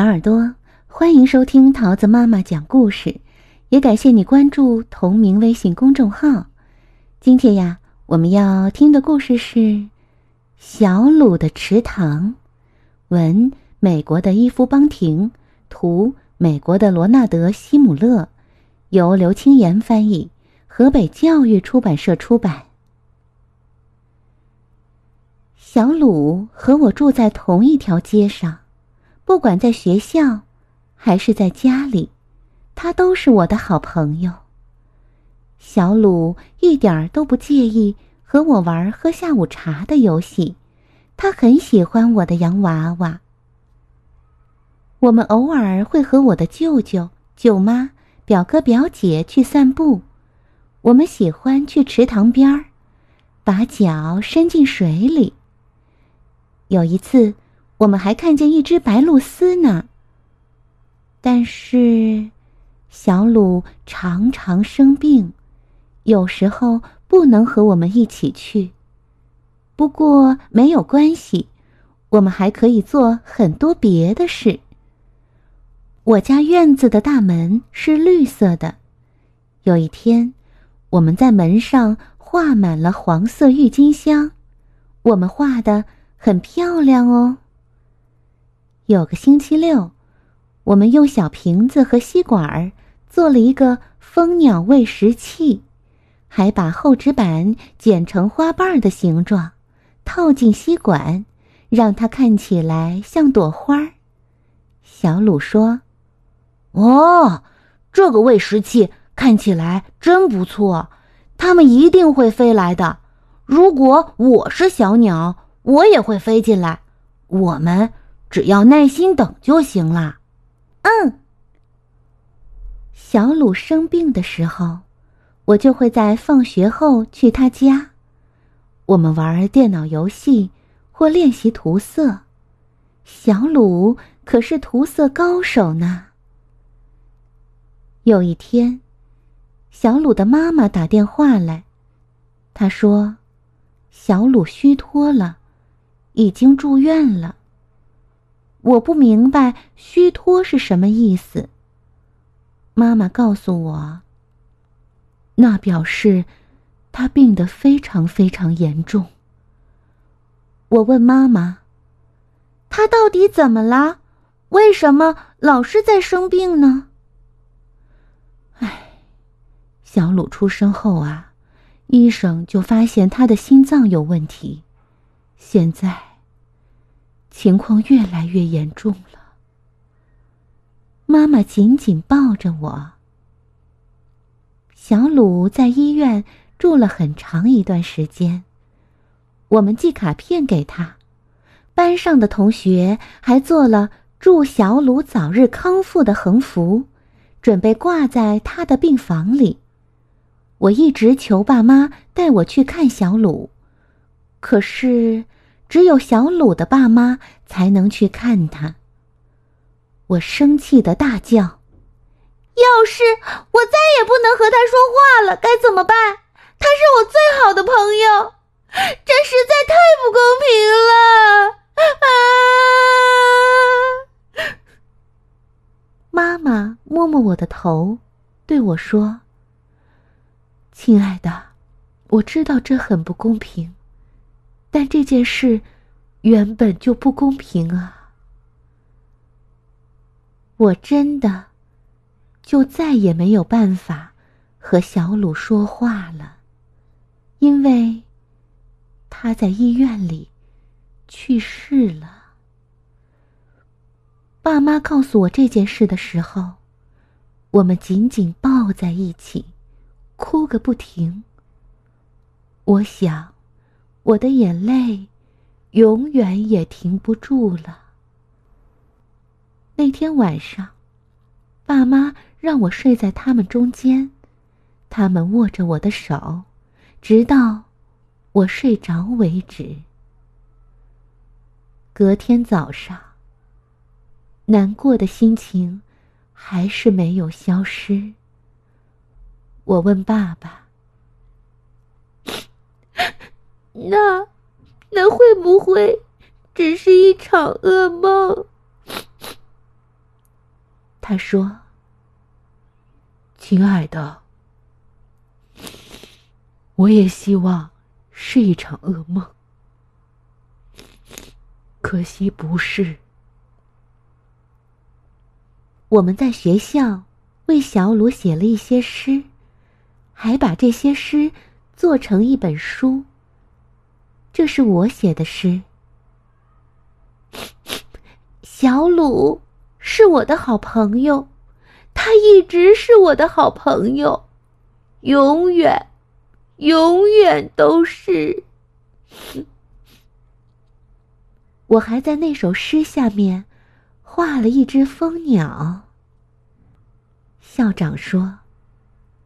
小耳朵，欢迎收听桃子妈妈讲故事，也感谢你关注同名微信公众号。今天呀，我们要听的故事是《小鲁的池塘》，文美国的伊夫邦廷，图美国的罗纳德西姆勒，由刘青言翻译，河北教育出版社出版。小鲁和我住在同一条街上。不管在学校，还是在家里，他都是我的好朋友。小鲁一点儿都不介意和我玩喝下午茶的游戏，他很喜欢我的洋娃娃。我们偶尔会和我的舅舅、舅妈、表哥、表姐去散步，我们喜欢去池塘边儿，把脚伸进水里。有一次。我们还看见一只白鹭鸶呢。但是，小鲁常常生病，有时候不能和我们一起去。不过没有关系，我们还可以做很多别的事。我家院子的大门是绿色的。有一天，我们在门上画满了黄色郁金香，我们画的很漂亮哦。有个星期六，我们用小瓶子和吸管儿做了一个蜂鸟喂食器，还把厚纸板剪成花瓣的形状，套进吸管，让它看起来像朵花儿。小鲁说：“哦，这个喂食器看起来真不错，它们一定会飞来的。如果我是小鸟，我也会飞进来。我们。”只要耐心等就行了。嗯。小鲁生病的时候，我就会在放学后去他家，我们玩电脑游戏或练习涂色。小鲁可是涂色高手呢。有一天，小鲁的妈妈打电话来，她说：“小鲁虚脱了，已经住院了。”我不明白虚脱是什么意思。妈妈告诉我，那表示他病得非常非常严重。我问妈妈：“他到底怎么了？为什么老是在生病呢？”唉，小鲁出生后啊，医生就发现他的心脏有问题，现在。情况越来越严重了。妈妈紧紧抱着我。小鲁在医院住了很长一段时间，我们寄卡片给他，班上的同学还做了祝小鲁早日康复的横幅，准备挂在他的病房里。我一直求爸妈带我去看小鲁，可是。只有小鲁的爸妈才能去看他。我生气的大叫：“要是我再也不能和他说话了，该怎么办？他是我最好的朋友，这实在太不公平了！”啊！妈妈摸摸我的头，对我说：“亲爱的，我知道这很不公平。”但这件事原本就不公平啊！我真的就再也没有办法和小鲁说话了，因为他在医院里去世了。爸妈告诉我这件事的时候，我们紧紧抱在一起，哭个不停。我想。我的眼泪，永远也停不住了。那天晚上，爸妈让我睡在他们中间，他们握着我的手，直到我睡着为止。隔天早上，难过的心情还是没有消失。我问爸爸。那，那会不会只是一场噩梦？他说：“亲爱的，我也希望是一场噩梦，可惜不是。”我们在学校为小鲁写了一些诗，还把这些诗做成一本书。这是我写的诗。小鲁是我的好朋友，他一直是我的好朋友，永远，永远都是。我还在那首诗下面。画了一只蜂鸟。校长说：“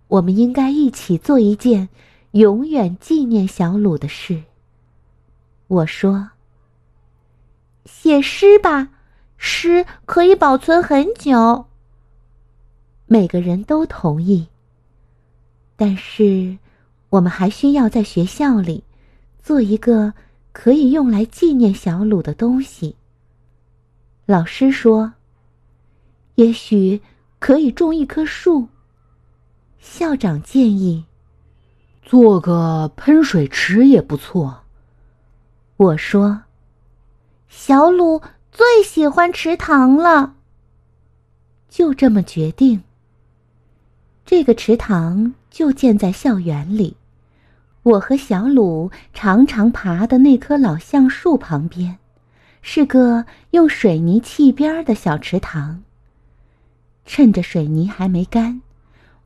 我们应该一起做一件永远纪念小鲁的事。”我说：“写诗吧，诗可以保存很久。”每个人都同意。但是，我们还需要在学校里做一个可以用来纪念小鲁的东西。老师说：“也许可以种一棵树。”校长建议：“做个喷水池也不错。”我说：“小鲁最喜欢池塘了。”就这么决定。这个池塘就建在校园里，我和小鲁常常爬的那棵老橡树旁边。是个用水泥砌边的小池塘。趁着水泥还没干，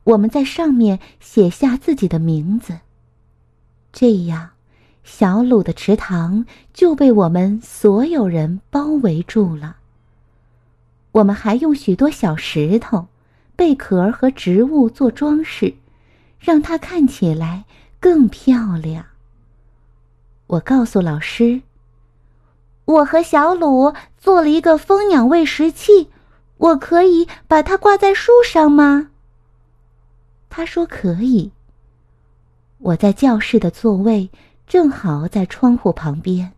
我们在上面写下自己的名字。这样，小鲁的池塘就被我们所有人包围住了。我们还用许多小石头、贝壳和植物做装饰，让它看起来更漂亮。我告诉老师。我和小鲁做了一个蜂鸟喂食器，我可以把它挂在树上吗？他说可以。我在教室的座位正好在窗户旁边，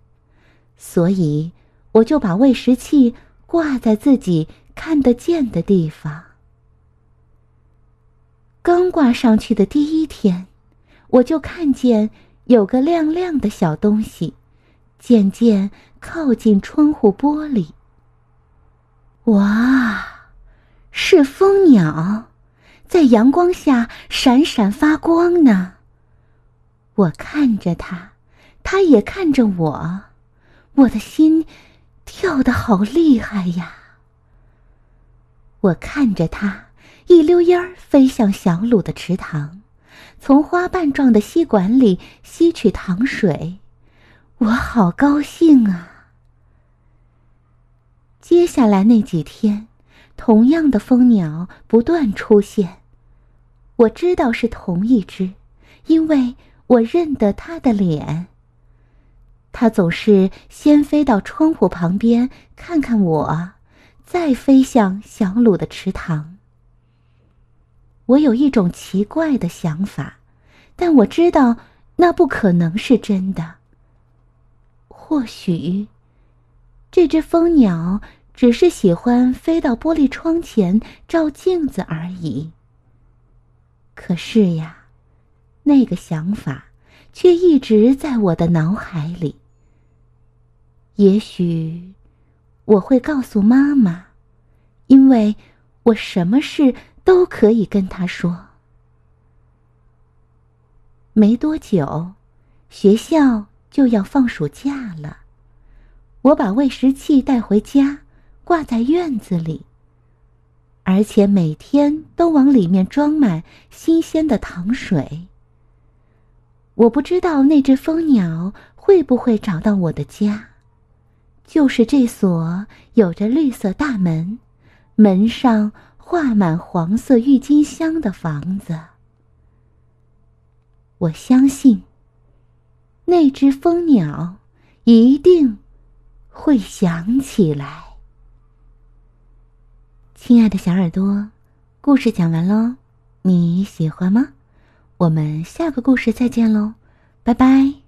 所以我就把喂食器挂在自己看得见的地方。刚挂上去的第一天，我就看见有个亮亮的小东西。渐渐靠近窗户玻璃。哇，是蜂鸟，在阳光下闪闪发光呢。我看着它，它也看着我，我的心跳得好厉害呀。我看着它一溜烟儿飞向小鲁的池塘，从花瓣状的吸管里吸取糖水。我好高兴啊！接下来那几天，同样的蜂鸟不断出现。我知道是同一只，因为我认得它的脸。它总是先飞到窗户旁边看看我，再飞向小鲁的池塘。我有一种奇怪的想法，但我知道那不可能是真的。或许，这只蜂鸟只是喜欢飞到玻璃窗前照镜子而已。可是呀，那个想法却一直在我的脑海里。也许我会告诉妈妈，因为我什么事都可以跟她说。没多久，学校。就要放暑假了，我把喂食器带回家，挂在院子里。而且每天都往里面装满新鲜的糖水。我不知道那只蜂鸟会不会找到我的家，就是这所有着绿色大门、门上画满黄色郁金香的房子。我相信。那只蜂鸟一定会想起来。亲爱的小耳朵，故事讲完喽，你喜欢吗？我们下个故事再见喽，拜拜。